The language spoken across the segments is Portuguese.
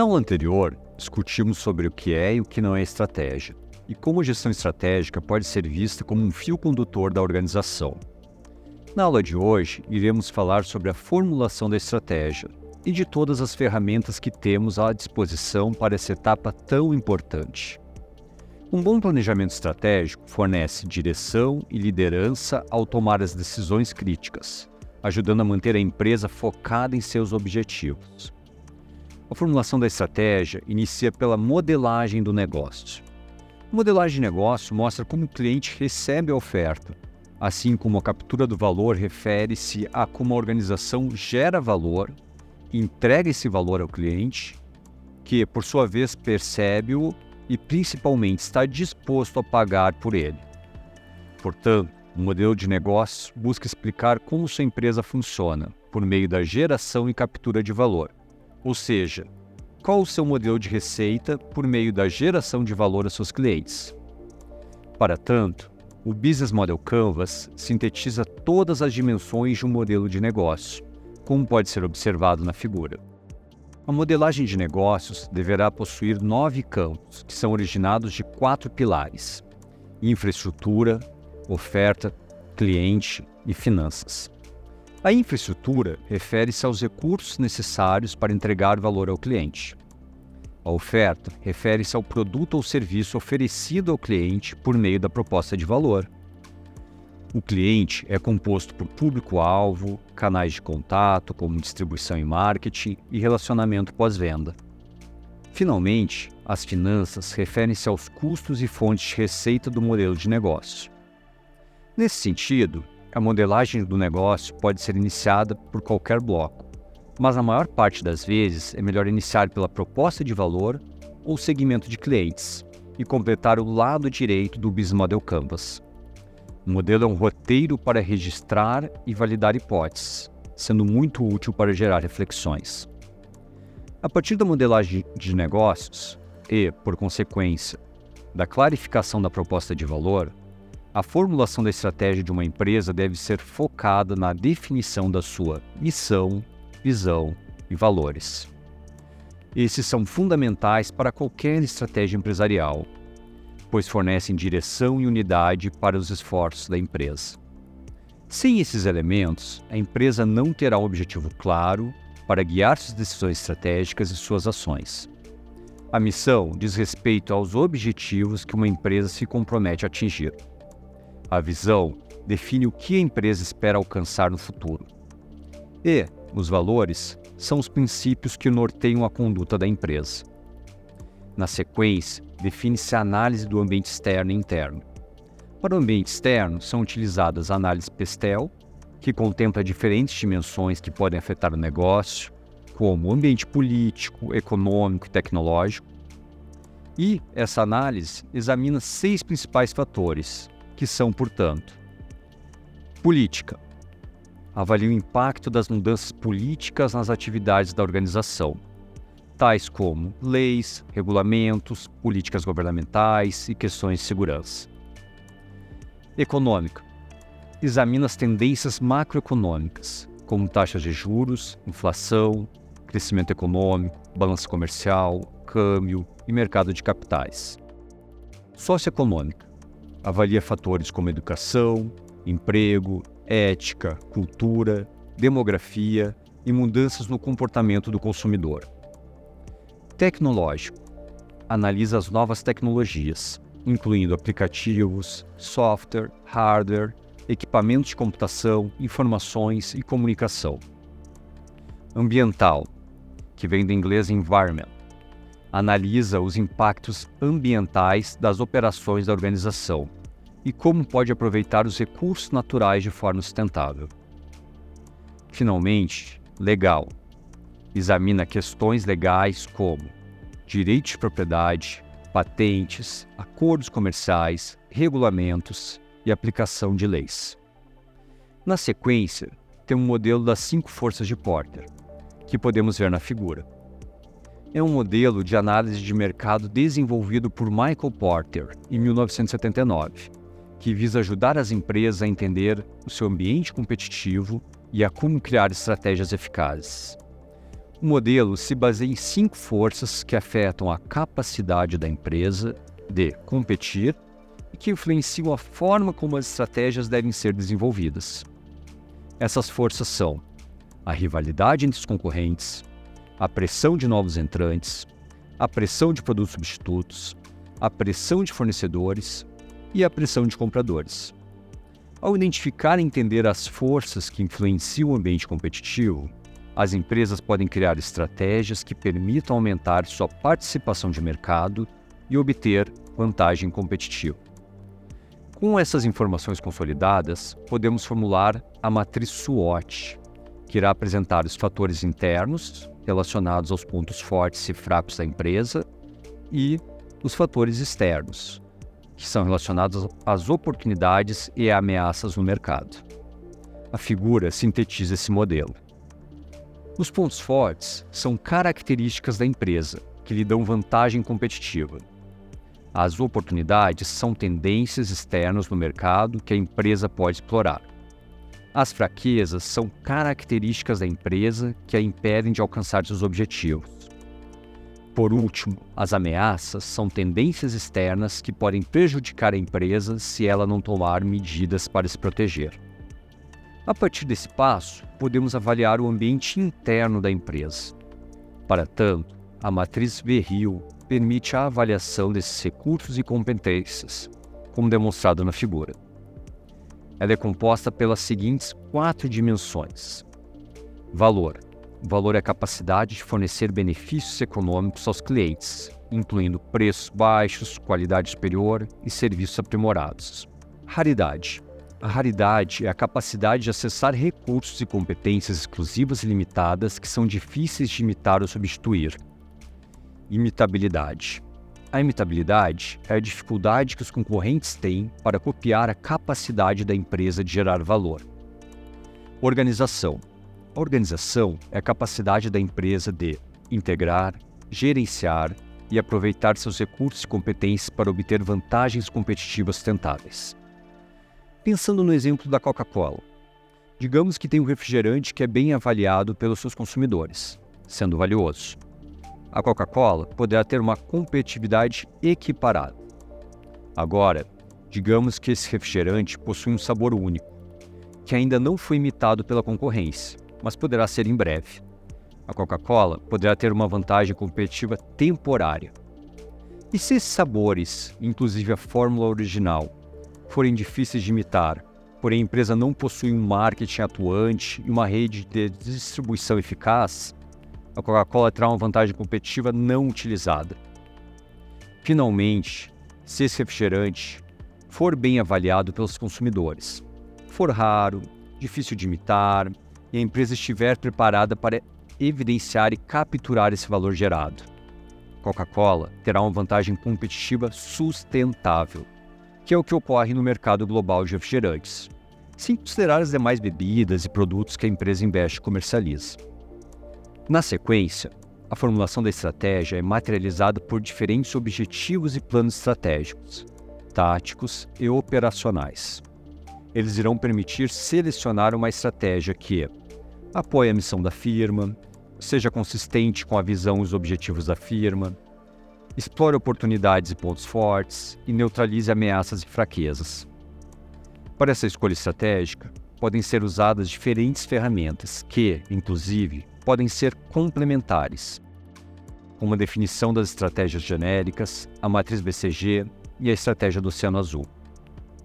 Na aula anterior, discutimos sobre o que é e o que não é estratégia, e como gestão estratégica pode ser vista como um fio condutor da organização. Na aula de hoje, iremos falar sobre a formulação da estratégia e de todas as ferramentas que temos à disposição para essa etapa tão importante. Um bom planejamento estratégico fornece direção e liderança ao tomar as decisões críticas, ajudando a manter a empresa focada em seus objetivos. A formulação da estratégia inicia pela modelagem do negócio. A modelagem de negócio mostra como o cliente recebe a oferta, assim como a captura do valor refere-se a como a organização gera valor, entrega esse valor ao cliente, que, por sua vez, percebe-o e principalmente está disposto a pagar por ele. Portanto, o modelo de negócio busca explicar como sua empresa funciona por meio da geração e captura de valor ou seja, qual o seu modelo de receita por meio da geração de valor a seus clientes. Para tanto, o Business Model Canvas sintetiza todas as dimensões de um modelo de negócio, como pode ser observado na figura. A modelagem de negócios deverá possuir nove campos, que são originados de quatro pilares: infraestrutura, oferta, cliente e finanças. A infraestrutura refere-se aos recursos necessários para entregar valor ao cliente. A oferta refere-se ao produto ou serviço oferecido ao cliente por meio da proposta de valor. O cliente é composto por público-alvo, canais de contato, como distribuição e marketing, e relacionamento pós-venda. Finalmente, as finanças referem-se aos custos e fontes de receita do modelo de negócio. Nesse sentido, a modelagem do negócio pode ser iniciada por qualquer bloco, mas na maior parte das vezes é melhor iniciar pela proposta de valor ou segmento de clientes e completar o lado direito do Business Model Canvas. O modelo é um roteiro para registrar e validar hipóteses, sendo muito útil para gerar reflexões. A partir da modelagem de negócios e, por consequência, da clarificação da proposta de valor, a formulação da estratégia de uma empresa deve ser focada na definição da sua missão, visão e valores. Esses são fundamentais para qualquer estratégia empresarial, pois fornecem direção e unidade para os esforços da empresa. Sem esses elementos, a empresa não terá um objetivo claro para guiar suas decisões estratégicas e suas ações. A missão diz respeito aos objetivos que uma empresa se compromete a atingir. A visão define o que a empresa espera alcançar no futuro. E os valores são os princípios que norteiam a conduta da empresa. Na sequência, define-se a análise do ambiente externo e interno. Para o ambiente externo, são utilizadas a análise PESTEL, que contempla diferentes dimensões que podem afetar o negócio, como o ambiente político, econômico e tecnológico. E essa análise examina seis principais fatores, que são, portanto, política. Avalie o impacto das mudanças políticas nas atividades da organização, tais como leis, regulamentos, políticas governamentais e questões de segurança. Econômica. Examina as tendências macroeconômicas, como taxas de juros, inflação, crescimento econômico, balança comercial, câmbio e mercado de capitais. Socioeconômica avalia fatores como educação, emprego, ética, cultura, demografia e mudanças no comportamento do consumidor. Tecnológico analisa as novas tecnologias, incluindo aplicativos, software, hardware, equipamentos de computação, informações e comunicação. Ambiental, que vem do inglês environment, analisa os impactos ambientais das operações da organização e como pode aproveitar os recursos naturais de forma sustentável. Finalmente, legal. Examina questões legais como direitos de propriedade, patentes, acordos comerciais, regulamentos e aplicação de leis. Na sequência, tem um modelo das cinco forças de Porter, que podemos ver na figura é um modelo de análise de mercado desenvolvido por Michael Porter em 1979, que visa ajudar as empresas a entender o seu ambiente competitivo e a como criar estratégias eficazes. O modelo se baseia em cinco forças que afetam a capacidade da empresa de competir e que influenciam a forma como as estratégias devem ser desenvolvidas. Essas forças são a rivalidade entre os concorrentes, a pressão de novos entrantes, a pressão de produtos substitutos, a pressão de fornecedores e a pressão de compradores. Ao identificar e entender as forças que influenciam o ambiente competitivo, as empresas podem criar estratégias que permitam aumentar sua participação de mercado e obter vantagem competitiva. Com essas informações consolidadas, podemos formular a matriz SWOT, que irá apresentar os fatores internos relacionados aos pontos fortes e fracos da empresa e os fatores externos, que são relacionados às oportunidades e ameaças no mercado. A figura sintetiza esse modelo. Os pontos fortes são características da empresa que lhe dão vantagem competitiva. As oportunidades são tendências externas no mercado que a empresa pode explorar. As fraquezas são características da empresa que a impedem de alcançar seus objetivos. Por último, as ameaças são tendências externas que podem prejudicar a empresa se ela não tomar medidas para se proteger. A partir desse passo, podemos avaliar o ambiente interno da empresa. Para tanto, a matriz Verril permite a avaliação desses recursos e competências, como demonstrado na figura. Ela é composta pelas seguintes quatro dimensões: valor, valor é a capacidade de fornecer benefícios econômicos aos clientes, incluindo preços baixos, qualidade superior e serviços aprimorados. Raridade. A raridade é a capacidade de acessar recursos e competências exclusivas e limitadas que são difíceis de imitar ou substituir. Imitabilidade. A imitabilidade é a dificuldade que os concorrentes têm para copiar a capacidade da empresa de gerar valor. Organização a organização é a capacidade da empresa de integrar, gerenciar e aproveitar seus recursos e competências para obter vantagens competitivas sustentáveis. Pensando no exemplo da Coca-Cola, digamos que tem um refrigerante que é bem avaliado pelos seus consumidores, sendo valioso. A Coca-Cola poderá ter uma competitividade equiparada. Agora, digamos que esse refrigerante possui um sabor único, que ainda não foi imitado pela concorrência mas poderá ser em breve. A Coca-Cola poderá ter uma vantagem competitiva temporária. E se esses sabores, inclusive a fórmula original, forem difíceis de imitar, porém a empresa não possui um marketing atuante e uma rede de distribuição eficaz, a Coca-Cola terá uma vantagem competitiva não utilizada. Finalmente, se esse refrigerante for bem avaliado pelos consumidores, for raro, difícil de imitar, e a empresa estiver preparada para evidenciar e capturar esse valor gerado. Coca-Cola terá uma vantagem competitiva sustentável, que é o que ocorre no mercado global de refrigerantes, sem considerar as demais bebidas e produtos que a empresa investe e comercializa. Na sequência, a formulação da estratégia é materializada por diferentes objetivos e planos estratégicos, táticos e operacionais. Eles irão permitir selecionar uma estratégia que apoie a missão da firma, seja consistente com a visão e os objetivos da firma, explore oportunidades e pontos fortes e neutralize ameaças e fraquezas. Para essa escolha estratégica, podem ser usadas diferentes ferramentas que, inclusive, podem ser complementares, como a definição das estratégias genéricas, a matriz BCG e a estratégia do Oceano Azul.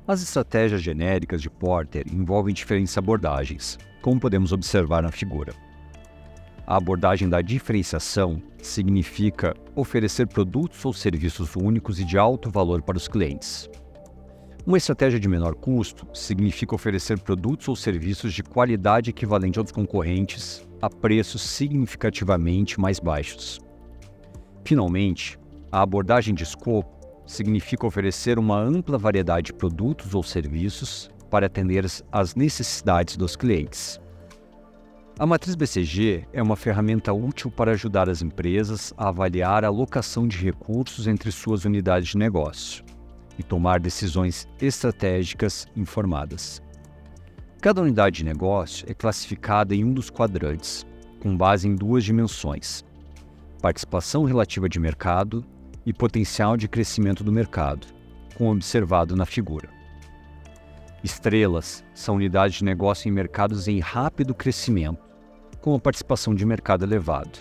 As estratégias genéricas de Porter envolvem diferentes abordagens, como podemos observar na figura. A abordagem da diferenciação significa oferecer produtos ou serviços únicos e de alto valor para os clientes. Uma estratégia de menor custo significa oferecer produtos ou serviços de qualidade equivalente aos concorrentes a preços significativamente mais baixos. Finalmente, a abordagem de escopo significa oferecer uma ampla variedade de produtos ou serviços para atender às necessidades dos clientes. A matriz BCG é uma ferramenta útil para ajudar as empresas a avaliar a alocação de recursos entre suas unidades de negócio e tomar decisões estratégicas informadas. Cada unidade de negócio é classificada em um dos quadrantes, com base em duas dimensões: participação relativa de mercado e potencial de crescimento do mercado, como observado na figura. Estrelas são unidades de negócio em mercados em rápido crescimento, com a participação de mercado elevado.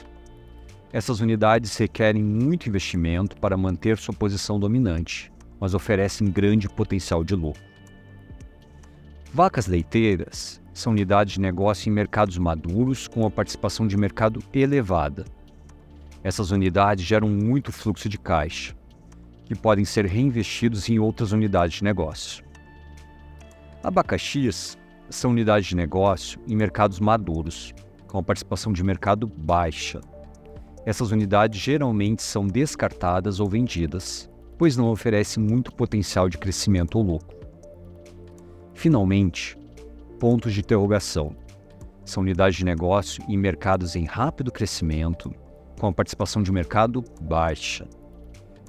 Essas unidades requerem muito investimento para manter sua posição dominante, mas oferecem grande potencial de lucro. Vacas leiteiras são unidades de negócio em mercados maduros com a participação de mercado elevada. Essas unidades geram muito fluxo de caixa, que podem ser reinvestidos em outras unidades de negócio. Abacaxis são unidades de negócio em mercados maduros, com a participação de mercado baixa. Essas unidades geralmente são descartadas ou vendidas, pois não oferecem muito potencial de crescimento ou lucro. Finalmente, pontos de interrogação. São unidades de negócio em mercados em rápido crescimento, com a participação de mercado baixa.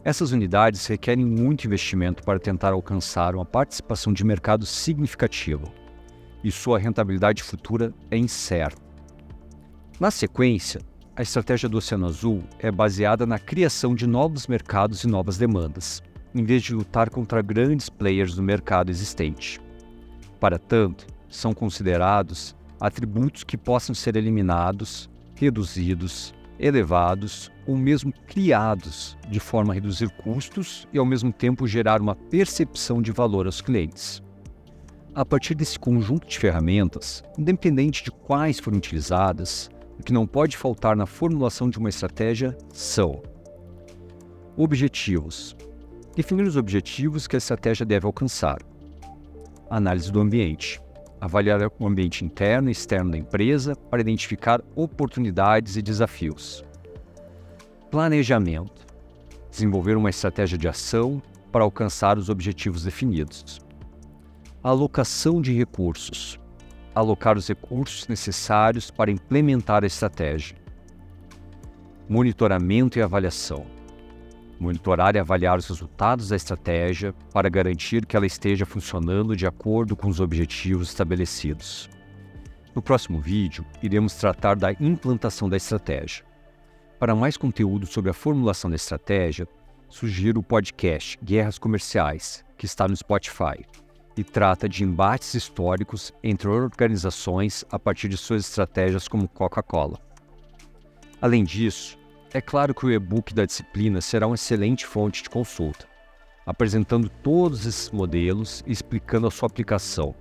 Essas unidades requerem muito investimento para tentar alcançar uma participação de mercado significativa, e sua rentabilidade futura é incerta. Na sequência, a estratégia do Oceano Azul é baseada na criação de novos mercados e novas demandas, em vez de lutar contra grandes players do mercado existente. Para tanto, são considerados atributos que possam ser eliminados, reduzidos, elevados ou mesmo criados de forma a reduzir custos e ao mesmo tempo gerar uma percepção de valor aos clientes. A partir desse conjunto de ferramentas, independente de quais forem utilizadas, o que não pode faltar na formulação de uma estratégia são objetivos. Definir os objetivos que a estratégia deve alcançar. Análise do ambiente avaliar o ambiente interno e externo da empresa para identificar oportunidades e desafios. Planejamento desenvolver uma estratégia de ação para alcançar os objetivos definidos. Alocação de recursos alocar os recursos necessários para implementar a estratégia. Monitoramento e avaliação monitorar e avaliar os resultados da estratégia para garantir que ela esteja funcionando de acordo com os objetivos estabelecidos. No próximo vídeo, iremos tratar da implantação da estratégia. Para mais conteúdo sobre a formulação da estratégia, sugiro o podcast Guerras Comerciais, que está no Spotify, e trata de embates históricos entre organizações a partir de suas estratégias como Coca-Cola. Além disso, é claro que o e-book da disciplina será uma excelente fonte de consulta, apresentando todos esses modelos e explicando a sua aplicação.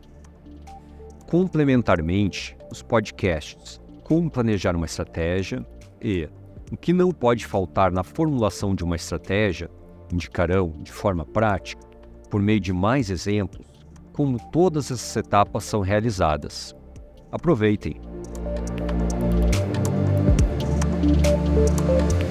Complementarmente, os podcasts Como Planejar uma Estratégia e O que não pode faltar na formulação de uma estratégia indicarão, de forma prática, por meio de mais exemplos, como todas essas etapas são realizadas. Aproveitem! Thank you.